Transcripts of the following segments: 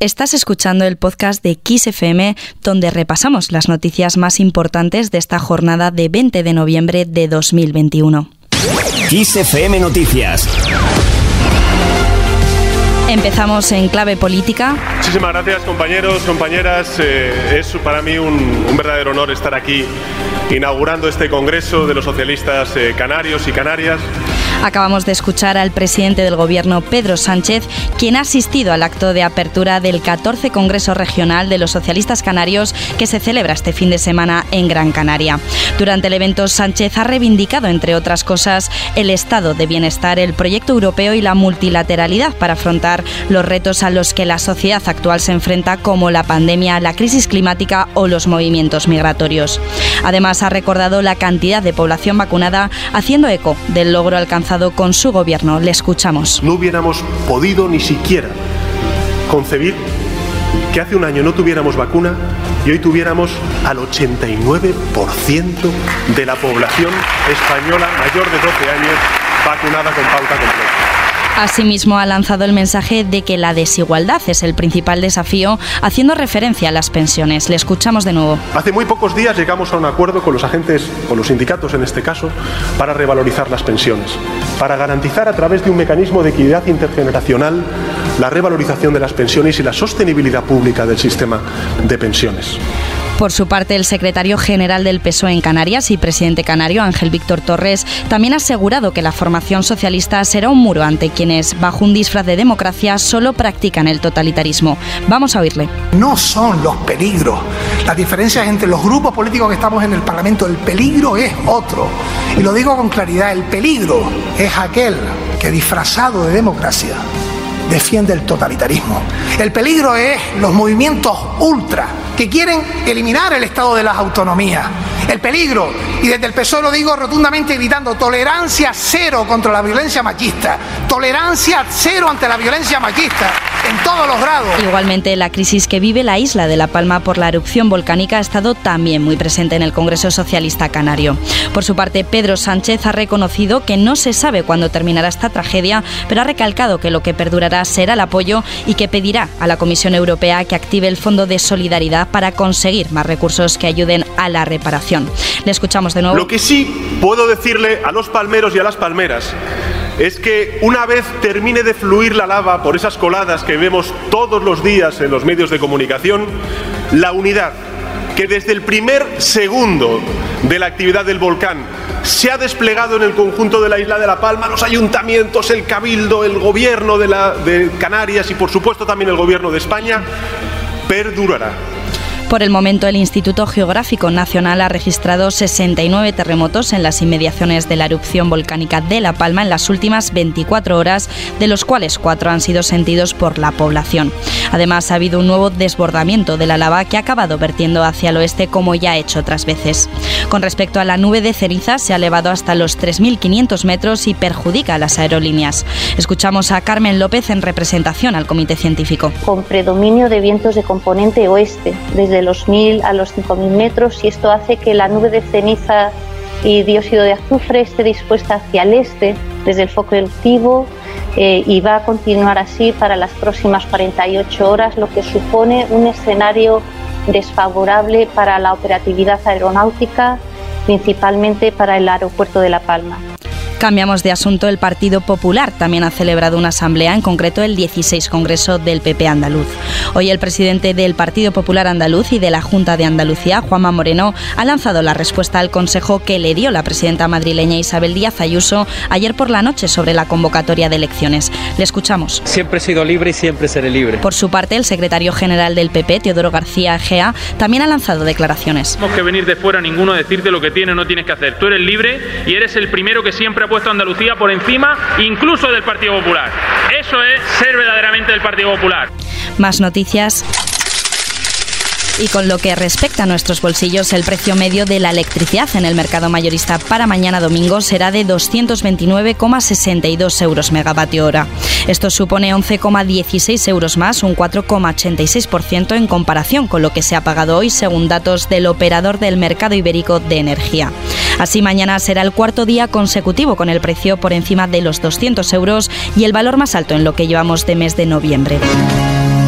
Estás escuchando el podcast de Kiss FM, donde repasamos las noticias más importantes de esta jornada de 20 de noviembre de 2021. Kiss FM Noticias. Empezamos en clave política. Muchísimas gracias compañeros, compañeras. Eh, es para mí un, un, verdadero honor estar aquí inaugurando este Congreso de los Socialistas eh, Canarios y Canarias. Acabamos de escuchar al presidente del Gobierno, Pedro Sánchez, quien ha asistido al acto de apertura del 14 Congreso Regional de los Socialistas Canarios que se celebra este fin de semana en Gran Canaria. Durante el evento, Sánchez ha reivindicado, entre otras cosas, el estado de bienestar, el proyecto europeo y la multilateralidad para afrontar los retos a los que la sociedad actual se enfrenta, como la pandemia, la crisis climática o los movimientos migratorios. Además, ha recordado la cantidad de población vacunada, haciendo eco del logro alcanzado con su gobierno. Le escuchamos. No hubiéramos podido ni siquiera concebir que hace un año no tuviéramos vacuna y hoy tuviéramos al 89% de la población española mayor de 12 años vacunada con pauta completa. Asimismo, ha lanzado el mensaje de que la desigualdad es el principal desafío, haciendo referencia a las pensiones. Le escuchamos de nuevo. Hace muy pocos días llegamos a un acuerdo con los agentes, con los sindicatos en este caso, para revalorizar las pensiones, para garantizar a través de un mecanismo de equidad intergeneracional la revalorización de las pensiones y la sostenibilidad pública del sistema de pensiones. Por su parte, el secretario general del PSOE en Canarias y presidente canario, Ángel Víctor Torres, también ha asegurado que la formación socialista será un muro ante quienes, bajo un disfraz de democracia, solo practican el totalitarismo. Vamos a oírle. No son los peligros. Las diferencias entre los grupos políticos que estamos en el Parlamento, el peligro es otro. Y lo digo con claridad, el peligro es aquel que disfrazado de democracia defiende el totalitarismo. El peligro es los movimientos ultra que quieren eliminar el estado de las autonomías. El peligro, y desde el PSOE lo digo rotundamente gritando, tolerancia cero contra la violencia machista, tolerancia cero ante la violencia machista en todos los grados. Igualmente, la crisis que vive la isla de La Palma por la erupción volcánica ha estado también muy presente en el Congreso Socialista Canario. Por su parte, Pedro Sánchez ha reconocido que no se sabe cuándo terminará esta tragedia, pero ha recalcado que lo que perdurará será el apoyo y que pedirá a la Comisión Europea que active el Fondo de Solidaridad para conseguir más recursos que ayuden a la reparación. Le escuchamos de nuevo. Lo que sí puedo decirle a los palmeros y a las palmeras es que una vez termine de fluir la lava por esas coladas que vemos todos los días en los medios de comunicación, la unidad que desde el primer segundo de la actividad del volcán se ha desplegado en el conjunto de la isla de La Palma, los ayuntamientos, el cabildo, el gobierno de, la, de Canarias y por supuesto también el gobierno de España, perdurará. Por el momento, el Instituto Geográfico Nacional ha registrado 69 terremotos en las inmediaciones de la erupción volcánica de La Palma en las últimas 24 horas, de los cuales cuatro han sido sentidos por la población. Además, ha habido un nuevo desbordamiento de la lava que ha acabado vertiendo hacia el oeste como ya ha hecho otras veces. Con respecto a la nube de ceniza, se ha elevado hasta los 3.500 metros y perjudica a las aerolíneas. Escuchamos a Carmen López en representación al comité científico. Con predominio de vientos de componente oeste, desde los 1.000 a los 5.000 metros, y esto hace que la nube de ceniza y dióxido de azufre esté dispuesta hacia el este, desde el foco eruptivo, eh, y va a continuar así para las próximas 48 horas, lo que supone un escenario desfavorable para la operatividad aeronáutica, principalmente para el aeropuerto de La Palma. Cambiamos de asunto. El Partido Popular también ha celebrado una asamblea, en concreto el 16 Congreso del PP andaluz. Hoy el presidente del Partido Popular andaluz y de la Junta de Andalucía, Juanma Moreno, ha lanzado la respuesta al consejo que le dio la presidenta madrileña Isabel Díaz Ayuso ayer por la noche sobre la convocatoria de elecciones. Le escuchamos. Siempre he sido libre y siempre seré libre. Por su parte, el secretario general del PP, Teodoro García Egea, también ha lanzado declaraciones. No tenemos que venir de fuera ninguno a decirte lo que tienes o no tienes que hacer. Tú eres libre y eres el primero que siempre ha puesto Andalucía por encima incluso del Partido Popular. Eso es ser verdaderamente del Partido Popular. Más noticias. Y con lo que respecta a nuestros bolsillos, el precio medio de la electricidad en el mercado mayorista para mañana domingo será de 229,62 euros megavatio hora. Esto supone 11,16 euros más, un 4,86% en comparación con lo que se ha pagado hoy según datos del operador del mercado ibérico de energía. Así mañana será el cuarto día consecutivo con el precio por encima de los 200 euros y el valor más alto en lo que llevamos de mes de noviembre.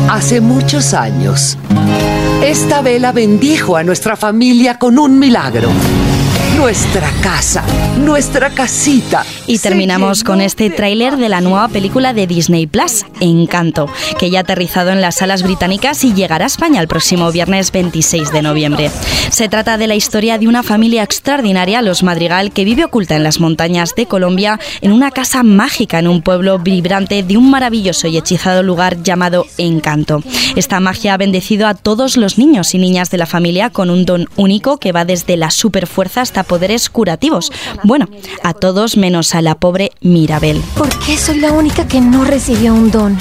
Hace muchos años, esta vela bendijo a nuestra familia con un milagro. Nuestra casa, nuestra casita. Y terminamos con este tráiler de la nueva película de Disney Plus, Encanto, que ya ha aterrizado en las salas británicas y llegará a España el próximo viernes 26 de noviembre. Se trata de la historia de una familia extraordinaria, los Madrigal, que vive oculta en las montañas de Colombia en una casa mágica en un pueblo vibrante de un maravilloso y hechizado lugar llamado Encanto. Esta magia ha bendecido a todos los niños y niñas de la familia con un don único que va desde la superfuerza hasta poderes curativos. Bueno, a todos menos a la pobre Mirabel. ¿Por qué soy la única que no recibió un don?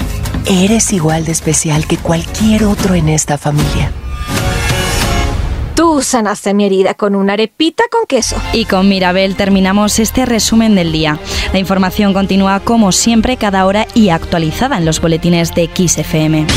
Eres igual de especial que cualquier otro en esta familia. Tú sanaste mi herida con una arepita con queso. Y con Mirabel terminamos este resumen del día. La información continúa como siempre cada hora y actualizada en los boletines de XFM.